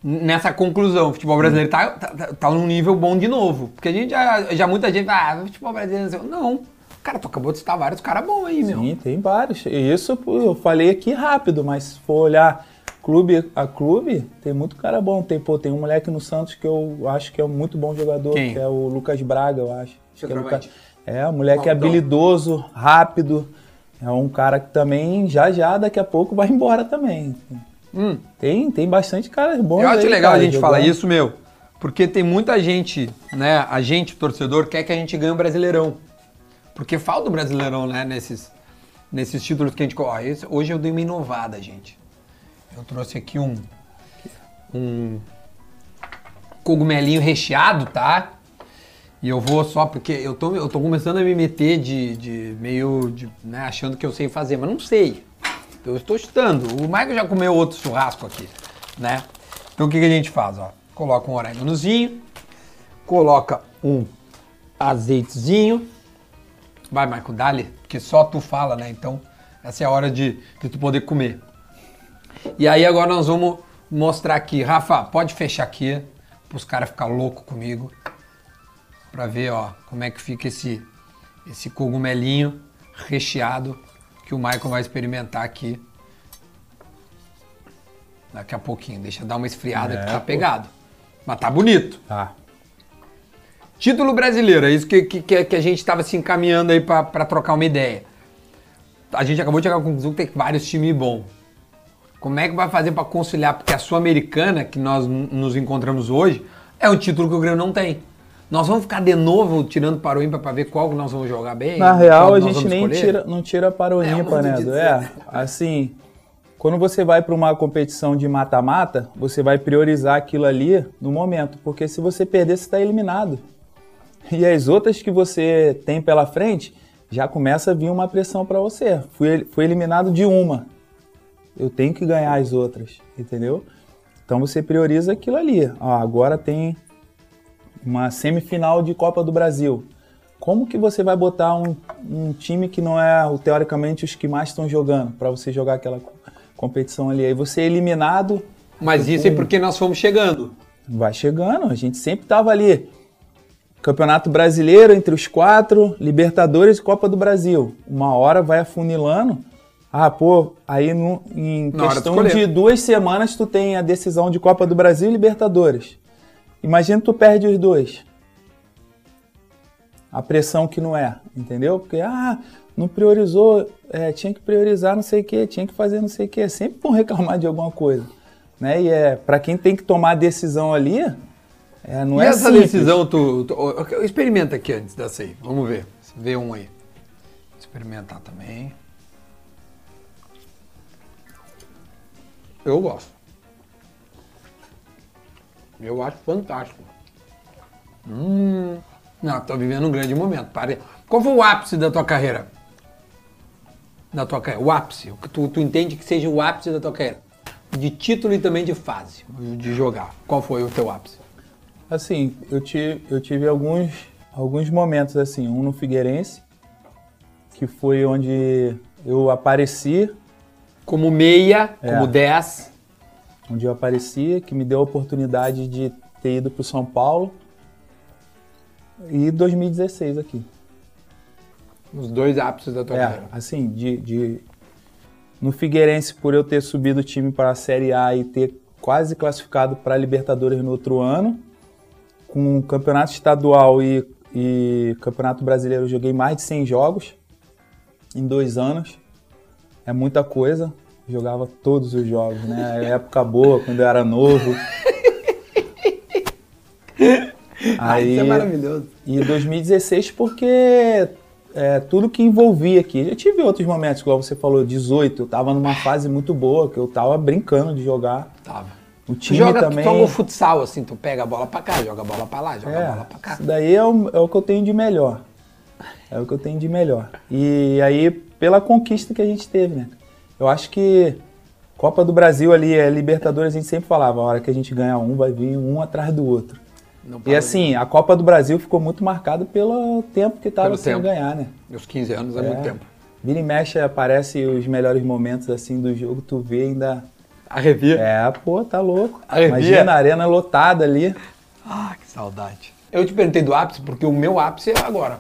nessa conclusão. O futebol brasileiro tá, tá, tá, tá num nível bom de novo. Porque a gente já, já muita gente fala, ah, o futebol brasileiro. Não. Cara, tu acabou de citar vários caras bons aí, meu. Sim, tem vários. E Isso eu falei aqui rápido, mas se for olhar clube a clube, tem muito cara bom. Tem, pô, tem um moleque no Santos que eu acho que é um muito bom jogador, Quem? que é o Lucas Braga, eu acho. Acho que é. Lucas- é, o moleque é Maltão. habilidoso, rápido. É um cara que também, já já, daqui a pouco, vai embora também. Hum. Tem, tem bastante caras bons. Eu acho aí, legal cara, a gente falar isso, meu. Porque tem muita gente, né? A gente, o torcedor, quer que a gente ganhe o Brasileirão. Porque falta o Brasileirão, né? Nesses, nesses títulos que a gente. Esse- hoje eu dei uma inovada, gente. Eu trouxe aqui um. Um. Cogumelinho recheado, tá? E eu vou só, porque eu tô, eu tô começando a me meter de, de meio. De, né, achando que eu sei fazer, mas não sei. Eu estou chutando. O Michael já comeu outro churrasco aqui, né? Então o que, que a gente faz? Ó? Coloca um oréganozinho, coloca um azeitezinho. Vai, Michael, dá-lhe, porque só tu fala, né? Então essa é a hora de, de tu poder comer. E aí agora nós vamos mostrar aqui. Rafa, pode fechar aqui, para os caras ficarem loucos comigo. Pra ver, ó, como é que fica esse, esse cogumelinho recheado que o Michael vai experimentar aqui. Daqui a pouquinho. Deixa eu dar uma esfriada É, que tá pegado. Mas tá bonito. Tá. Título brasileiro, é isso que, que, que- a gente estava se encaminhando aí pra trocar uma ideia. A gente acabou de chegar à conclusão que tem vários times bons. Como é que vai fazer pra conciliar? Porque a Sul-Americana, que nós nos encontramos hoje, é um título que o Grêmio não tem. Nós vamos ficar de novo tirando para o ímpar pra ver qual que nós vamos jogar bem? Na real, a gente nem escolher? tira, não tira para o É, ímpar, né? dizer, É, né? assim, quando você vai para uma competição de mata-mata, você vai priorizar aquilo ali no momento, porque se você perder, você está eliminado. E as outras que você tem pela frente, já começa a vir uma pressão para você. Fui, fui eliminado de uma, eu tenho que ganhar as outras, entendeu? Então você prioriza aquilo ali. Ó, agora tem uma semifinal de Copa do Brasil. Como que você vai botar um, um time que não é, teoricamente, os que mais estão jogando para você jogar aquela co- competição ali? Aí você é eliminado, Mas isso é porque nós fomos chegando. vai chegando. A gente sempre tava ali. Campeonato Brasileiro entre os quatro, Libertadores e Copa do Brasil. Uma hora vai afunilando, Ah, pô, aí no, em Na questão de duas semanas tu tem a decisão de Copa do Brasil e Libertadores. Imagina tu perde os dois. A pressão que não é, entendeu? Porque, ah, não priorizou, é, tinha que priorizar não sei o que, tinha que fazer não sei o que. Sempre vão reclamar de alguma coisa. Né? E é, pra quem tem que tomar a decisão ali, é, não e é essa simples. decisão, tu, tu- experimenta aqui antes dessa aí. Vamos ver. Vê um aí. Experimentar também. Eu gosto. Eu acho fantástico. Hum. Não, tô vivendo um grande momento. Pare. Qual foi o ápice da tua carreira? Da tua carreira? O ápice. O que tu, tu entende que seja o ápice da tua carreira? De título e também de fase, de jogar. Qual foi o teu ápice? Assim, eu tive, eu tive alguns, alguns momentos assim, um no Figueirense, que foi onde eu apareci, Como meia, É. como 10. onde eu apareci, que me deu a oportunidade de ter ido para o São Paulo. E 2016 aqui. Os dois ápices da tua É, carreira. assim, de, de- no Figueirense, por eu ter subido o time para a Série A e ter quase classificado para a Libertadores no outro ano, com o Campeonato Estadual e, e Campeonato Brasileiro, eu joguei mais de 100 jogos em dois anos. É muita coisa. Jogava todos os jogos, né? É época boa, quando eu era novo. Ah, isso é maravilhoso. E 2016 porque é, tudo que envolvia aqui. Eu tive outros momentos, igual você falou, 18, eu tava numa fase muito boa, que eu tava brincando de jogar. Tava. O time joga, também. tu joga o futsal, assim, tu pega a bola pra cá, joga a bola pra lá, joga a bola É, pra cá. isso daí é o, é o que eu tenho de melhor. É o que eu tenho de melhor. E aí, pela conquista que a gente teve, né? Eu acho que Copa do Brasil ali, é Libertadores, a gente sempre falava, a hora que a gente ganha um, vai vir um atrás do outro. E assim, a Copa do Brasil ficou muito marcada pelo tempo que tava Pelo sem ganhar, né? Os 15 anos é, muito tempo. Vira e mexe, aparece os melhores momentos assim do jogo, tu vê ainda. Arrepia. É, pô, tá louco. Arrepia. Imagina a arena lotada ali. Ah, que saudade. Eu te perguntei do ápice, porque o meu ápice é agora.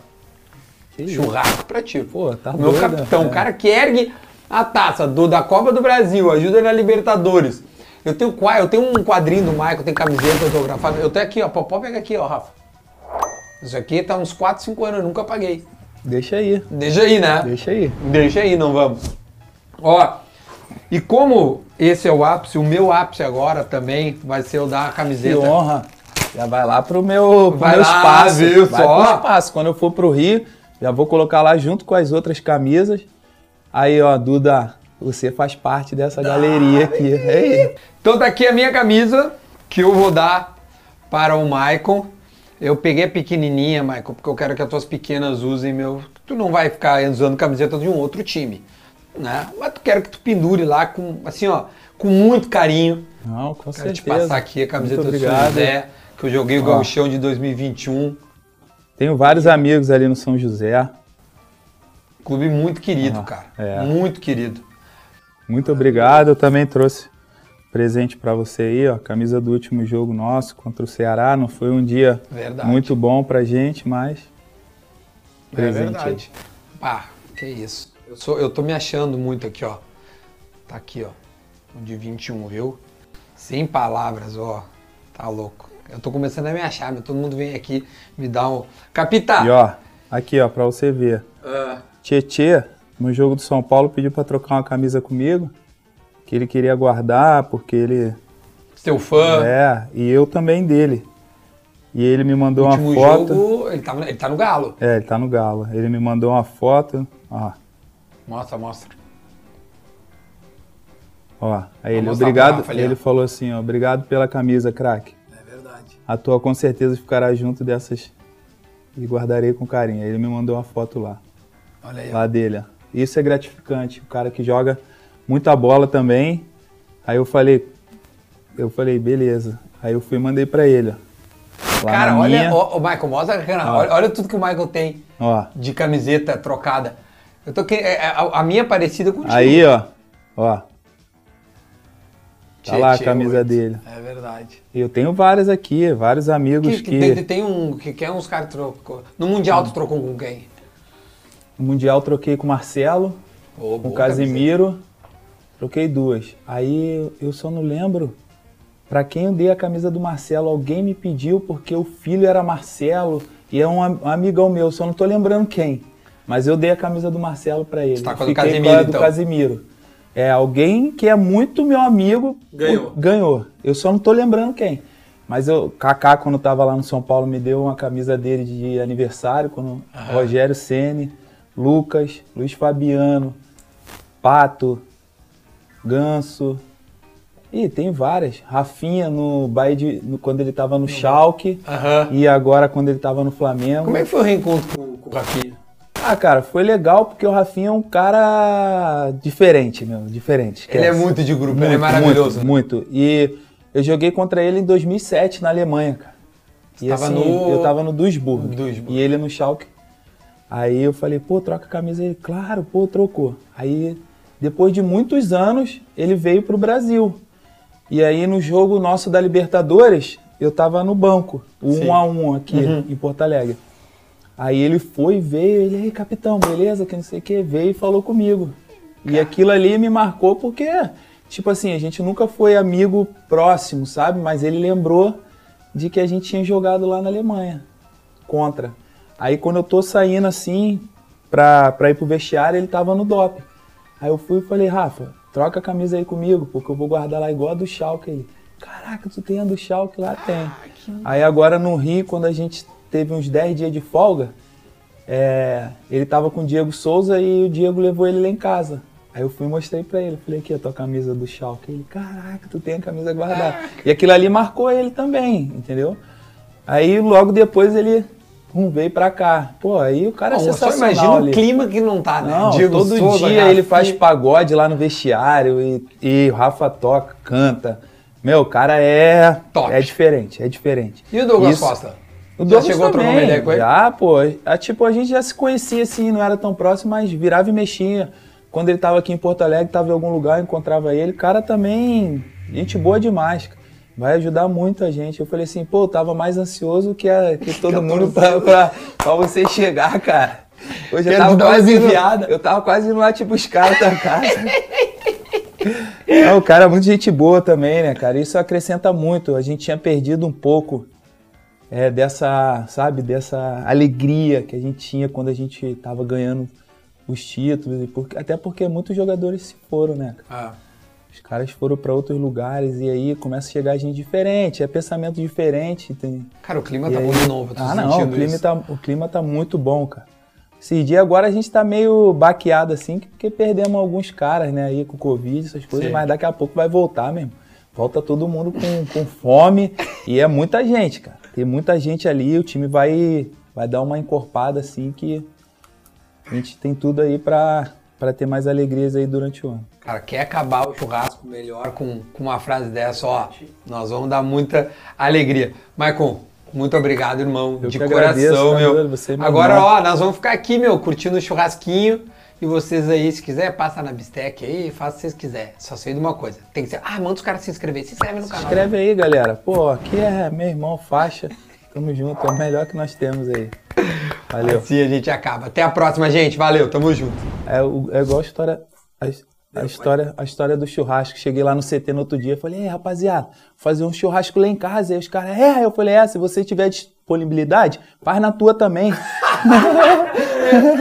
Churrasco pra ti. Pô, tá o meu doido, capitão, é. o cara que ergue a taça do, da Copa do Brasil, ajuda na Libertadores. Eu tenho, eu tenho um quadrinho do Michael, tem camiseta autografada. Eu tenho aqui, ó. Pode pegar aqui, ó, Rafa. Isso aqui tá uns 4, 5 anos, eu nunca paguei. Deixa aí, Deixa aí, né? deixa aí. Deixa aí, não vamos. Ó, e como esse é o ápice, o meu ápice agora também vai ser o da Que camiseta. honra. Já vai lá pro meu, pro Vai meu lá, espaço. viu vai só? pro espaço. Quando eu for pro Rio, já vou colocar lá junto com as outras camisas. Aí, ó, Duda, você faz parte dessa galeria aqui. É aí. Então tá aqui a minha camisa que eu vou dar para o Maicon. Eu peguei a pequenininha, Maicon, porque eu quero que as tuas pequenas usem meu. Tu não vai ficar usando camiseta de um outro time, né? Mas tu quero que tu pendure lá com, assim, ó, com muito carinho. Não, com Quero te certeza. passar aqui a camiseta do São. José, que eu joguei o. Gauchão de 2021. Tenho vários amigos ali no São José. Clube muito querido, Ah, cara. é. Muito querido. Muito obrigado. Eu também trouxe presente pra você aí, ó. Camisa do último jogo nosso contra o Ceará. Não foi um dia Verdade. muito bom pra gente, mas. É presente verdade. Pá, que isso. Eu, sou, eu tô me achando muito aqui, ó. Tá aqui, ó. O de 21, viu? Sem palavras, ó. Tá louco. Eu tô começando a me achar, mas todo mundo vem aqui me dar um. Capitã! E ó, aqui ó, pra você ver. Ah, Tietê, no jogo do São Paulo, pediu pra trocar uma camisa comigo, que ele queria guardar, porque ele. seu fã. É, e eu também dele. E ele me mandou uma foto. jogo, ele, tava, ele tá no Galo. É, ele tá no Galo. Ele me mandou uma foto. Ó, Mostra, mostra. ó. Aí ele, obrigado. Rafa ali, ó. ele falou assim, ó, obrigado pela camisa, craque. É verdade. A tua com certeza ficará junto dessas e guardarei com carinho. Aí ele me mandou uma foto lá, Olha aí, ó. lá dele. ó. Isso é gratificante. O cara que joga muita bola também. Aí eu falei, eu falei, beleza. Aí eu fui e mandei pra ele, ó. Lá Cara, olha, minha, ó, ó, Michael, mostra, cara, Ó. olha, olha tudo que o Michael tem ó. de camiseta trocada. Eu tô que, é, é, a, a minha é parecida contigo. Aí, ó, ó. Tá lá a camisa dele. É verdade. Eu tenho vários aqui, vários amigos Que, que, tem, tem um que quer uns caras trocou. No Mundial tu trocou com quem? no Mundial troquei com o Marcelo, Ô, com o Casimiro. Troquei duas. Aí eu só não lembro pra quem eu dei a camisa do Marcelo. Alguém me pediu porque o filho era Marcelo e é um, um amigão meu, só não tô lembrando quem. Mas eu dei a camisa do Marcelo pra ele. Você tá com a do Fiquei Casimiro, a do então. Casimiro. É alguém que é muito meu amigo. Ganhou. o- Ganhou. Eu só não tô lembrando quem. Mas eu, Kaká, quando tava lá no São Paulo, me deu uma camisa dele de aniversário, quando Rogério Ceni, Lucas, Luiz Fabiano, Pato, Ganso. Ih, tem várias. Rafinha no Bahia de, no- quando ele tava no Schalke Aham. e agora quando ele tava no Flamengo. Como é que foi o reencontro com, com o Rafinha? Ah, cara, foi legal porque o Rafinha é um cara diferente, meu, diferente. Ele é muito de grupo, ele é maravilhoso. né? Muito, muito. E eu joguei contra ele em 2007 na Alemanha, cara. E tava assim, no- eu tava no Duisburg, Duisburg. e ele no Schalke. Aí eu falei, pô, troca a camisa. Ele, claro, pô, trocou. Aí, depois de muitos anos, ele veio pro Brasil. E aí, no jogo nosso da Libertadores, eu tava no banco, o Sim. 1 a 1 aqui Uhum. em Porto Alegre. Aí ele foi, veio, ele, aí, capitão, beleza, que não sei o que, veio e falou comigo. E aquilo ali me marcou porque, tipo assim, a gente nunca foi amigo próximo, sabe? Mas ele lembrou de que a gente tinha jogado lá na Alemanha, contra. Aí quando eu tô saindo assim, pra, pra ir pro vestiário, ele tava no DOP. Aí eu fui e falei, Rafa, troca a camisa aí comigo, porque eu vou guardar lá igual a do Schalke. Ele, caraca, tu tem a do Schalke? Lá tem. Aí agora no Rio, quando a gente teve uns 10 dias de folga, é, ele tava com o Diego Souza e o Diego levou ele lá em casa. Aí eu fui e mostrei pra ele, falei, aqui, a tua camisa do Schalke. Ele, caraca, tu tem a camisa guardada. E aquilo ali marcou ele também, entendeu? Aí logo depois ele hum, veio pra cá. Pô, aí o cara é Bom, só sensacional imagina o clima que não tá, né? Não, Diego todo Souza, dia ele faz pagode lá no vestiário e, e o Rafa toca, canta. Meu, o cara é Top. é diferente, é diferente. E o Douglas Isso- Costa? O Já Douglas chegou a trocar uma também, ideia com ele? Já, pô. A, tipo, a gente já se conhecia assim, não era tão próximo, mas virava e mexia. Quando ele tava aqui em Porto Alegre, tava em algum lugar, eu encontrava ele. Cara também, gente boa demais. cara. Vai ajudar muito a gente. Eu falei assim, pô, eu tava mais ansioso que, a, que todo mundo pra, pra, pra você chegar, cara. Hoje eu Quero tava te quase indo, enfiadas. Eu tava quase indo lá, tipo, os caras da casa. Não, o cara é muito gente boa também, né, cara? Isso acrescenta muito. A gente tinha perdido um pouco é, dessa, sabe, dessa alegria que a gente tinha quando a gente tava ganhando os títulos. E por- até porque muitos jogadores se foram, né? Ah, Os caras foram para outros lugares e aí começa a chegar gente diferente, é pensamento diferente. Tem... cara, o clima e tá aí- bom de novo, eu tô ah, não, o clima, isso. tá, o clima tá muito bom, cara. Esse dia agora a gente tá meio baqueado assim, porque perdemos alguns caras, né, aí com Covid, essas coisas, Sim. mas daqui a pouco vai voltar mesmo. Volta todo mundo com, com fome e é muita gente, cara. Tem muita gente ali, o time vai, vai dar uma encorpada assim que a gente tem tudo aí pra, pra ter mais alegrias aí durante o ano. Cara, quer acabar o churrasco melhor com, com uma frase dessa, ó, nós vamos dar muita alegria. Maicon, muito obrigado, irmão, Eu de coração, agradeço, meu. Você é meu Agora, irmão. ó, nós vamos ficar aqui, meu, curtindo o churrasquinho. E vocês aí, se quiser, passa na Bistec aí, faça o que vocês quiserem. Só sei de uma coisa. Tem que ser. Ah, manda os caras se inscrever. Se inscreve no canal. Escreve aí, galera. Pô, aqui é meu irmão, faixa. Tamo junto, é o melhor que nós temos aí. Valeu. Assim a gente acaba. Até a próxima, gente. Valeu, tamo junto. É, é igual a história, a, a história, a história do churrasco. Cheguei lá no CT no outro dia, falei, ei, rapaziada, fazer um churrasco lá em casa. Aí os caras, é, eu falei, é, se você tiver disponibilidade, faz na tua também.